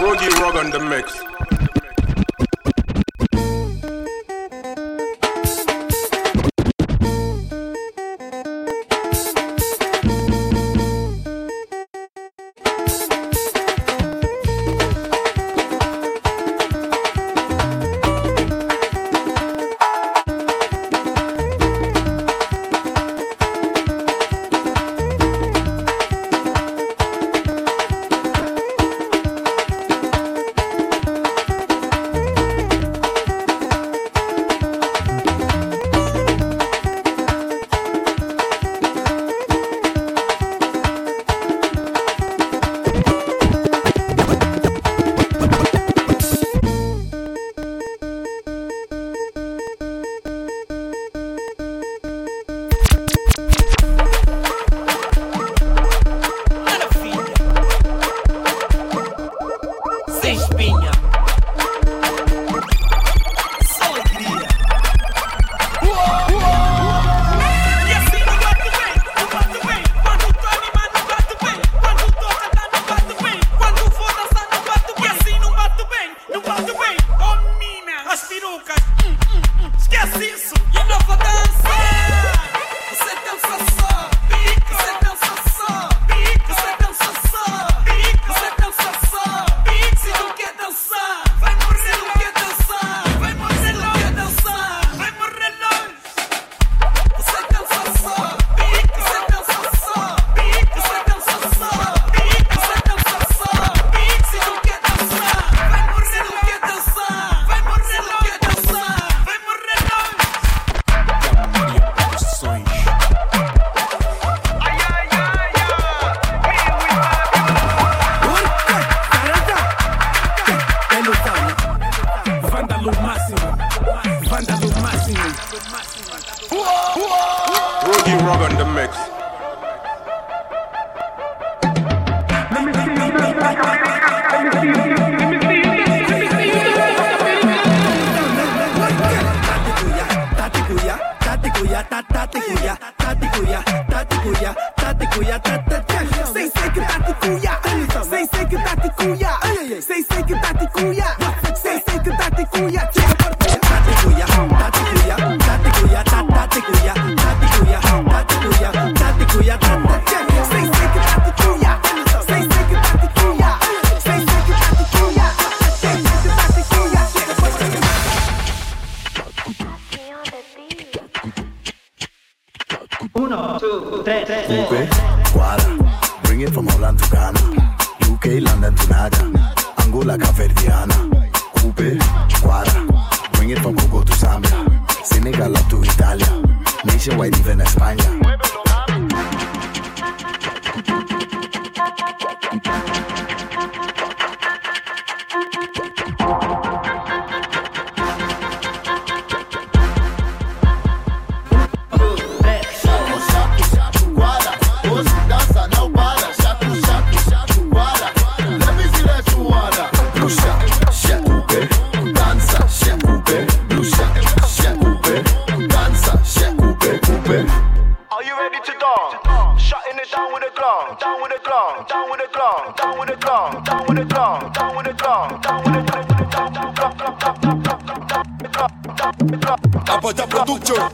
Rogie Rug on the mix. the way. got to Capo de producción.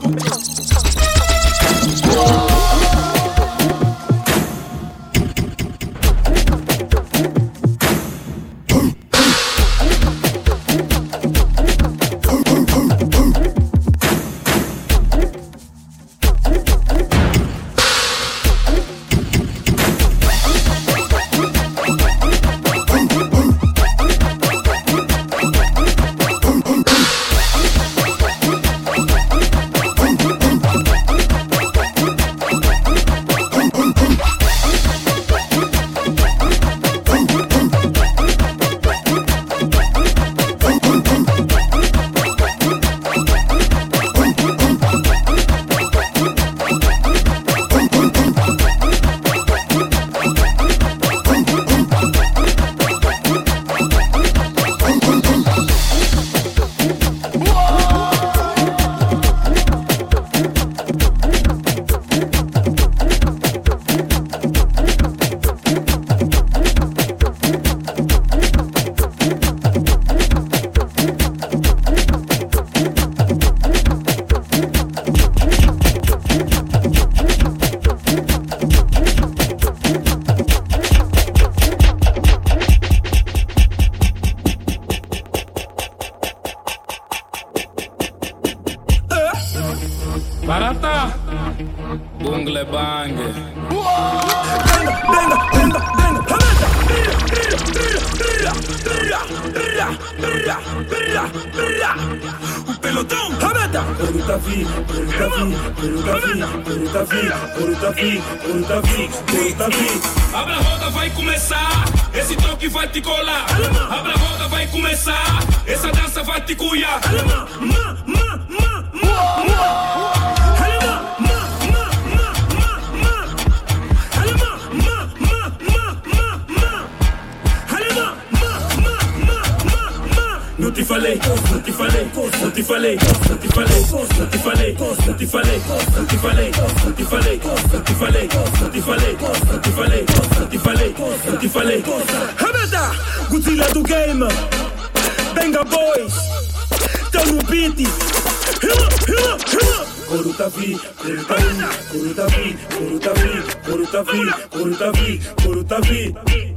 Do game, Benga City. Hila, hila, hila. Corutavi, Corutavi, Corutavi, Corutavi, Corutavi, Corutavi, Corutavi. Corutavi.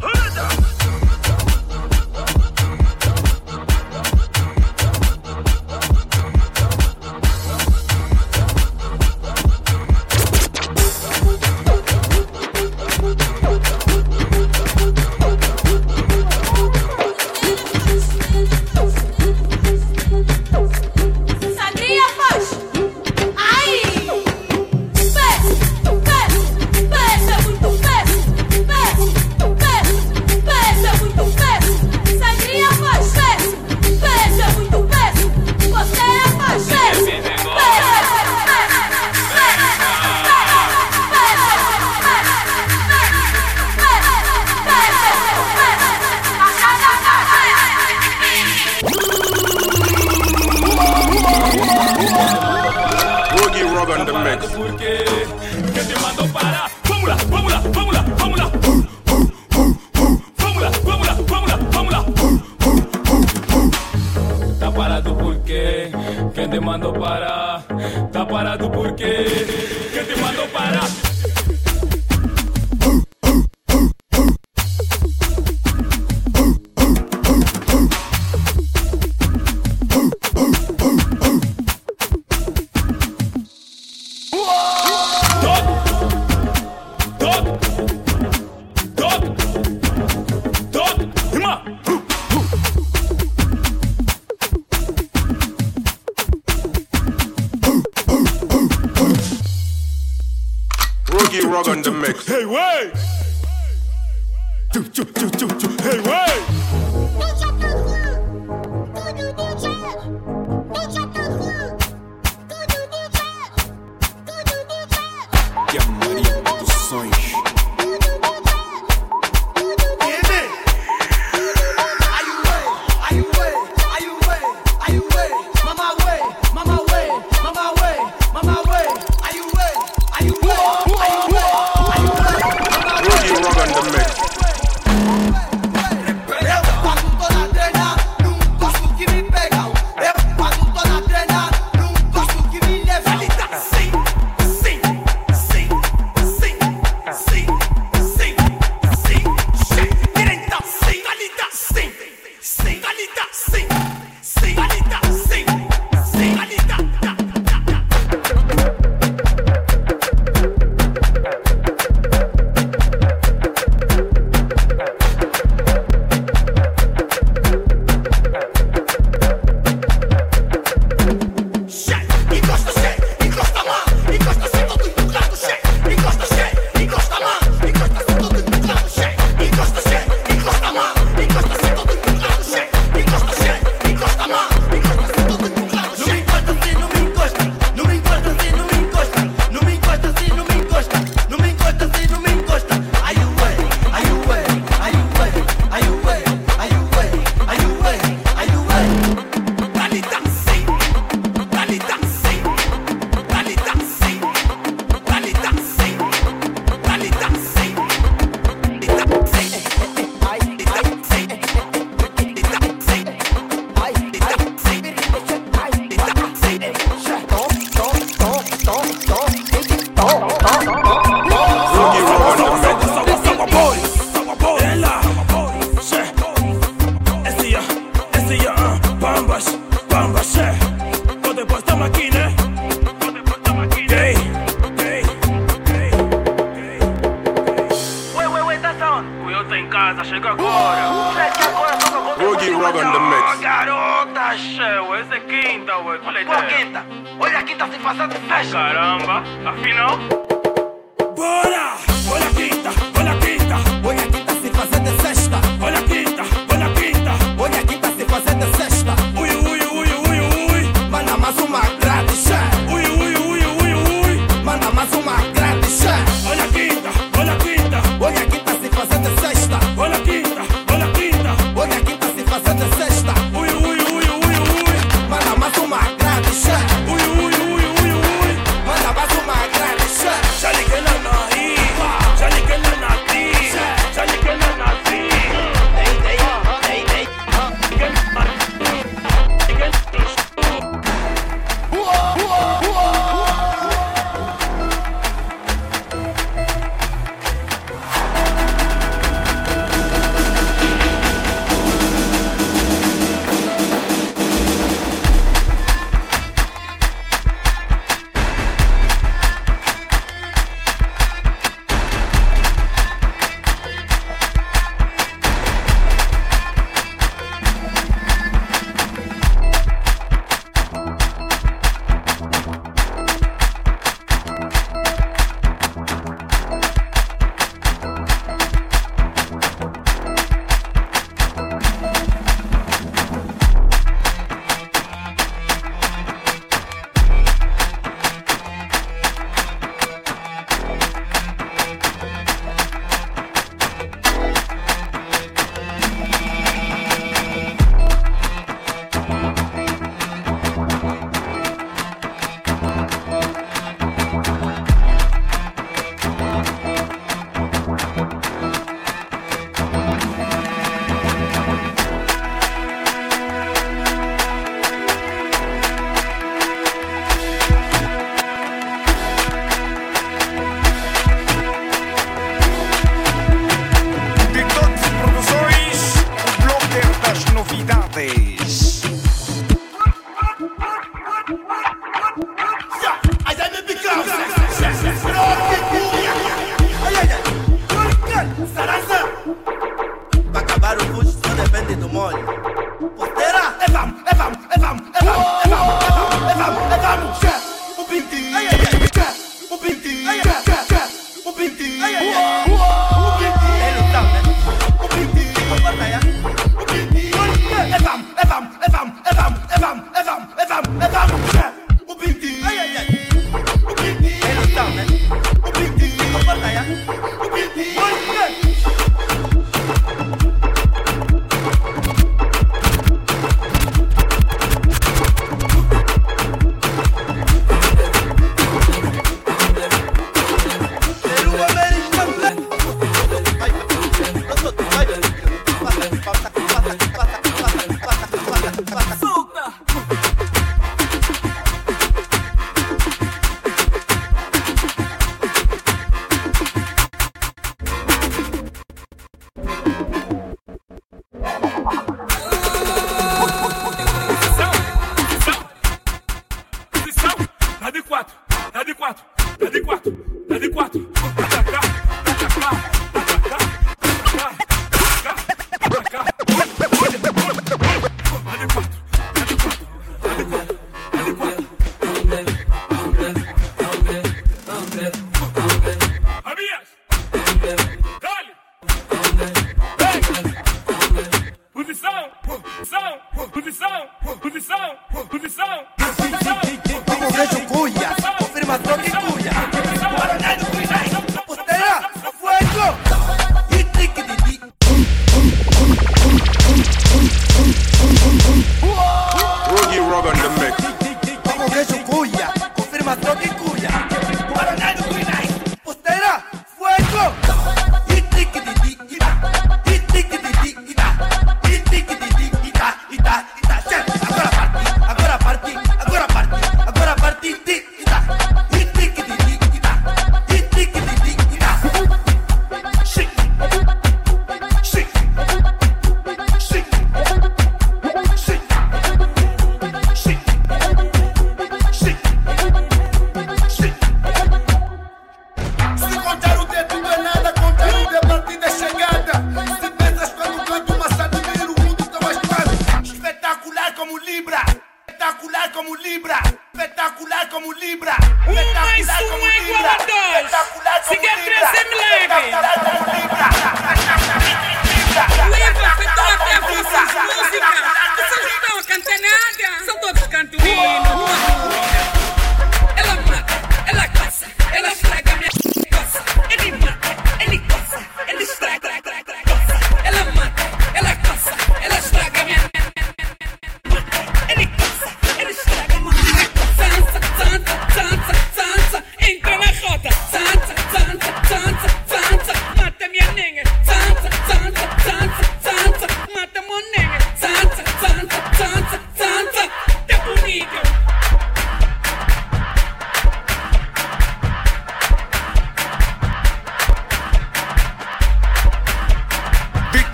tá de quatro, tá de quatro.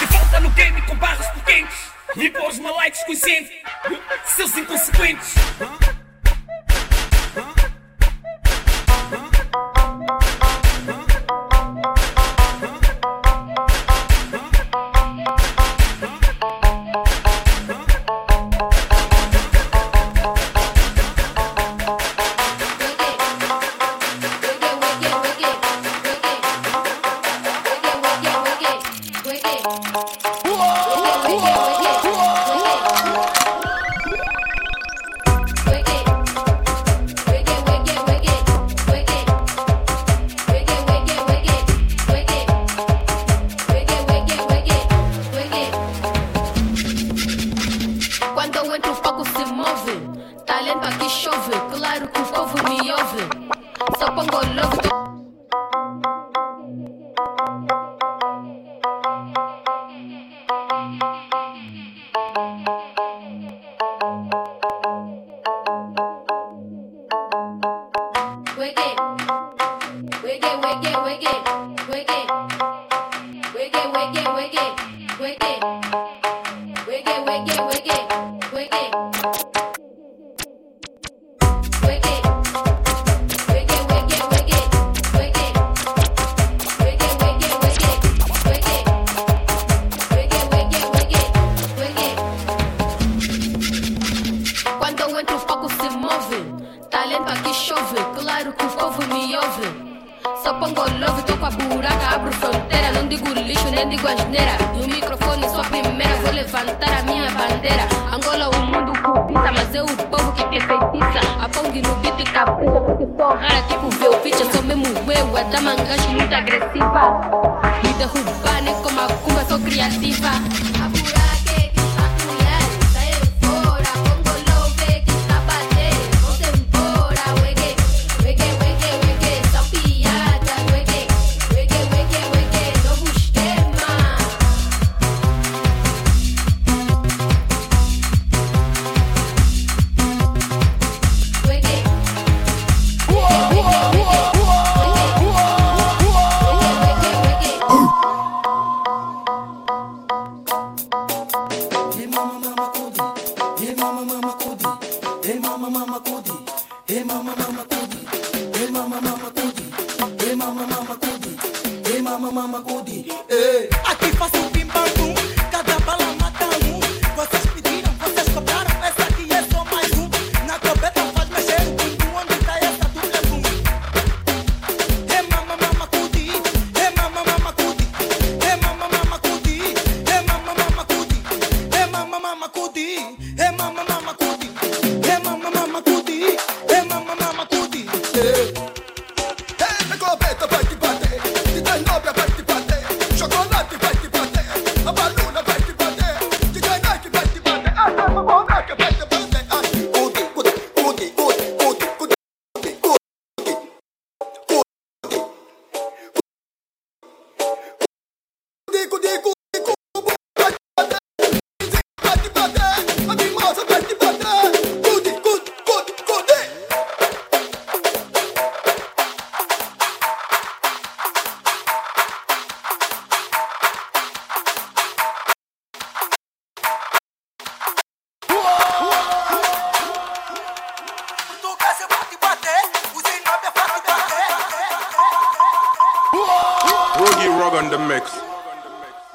De volta no game com barras potentes, me pôs uma com incêndio. love it. Aqui faço pimba bum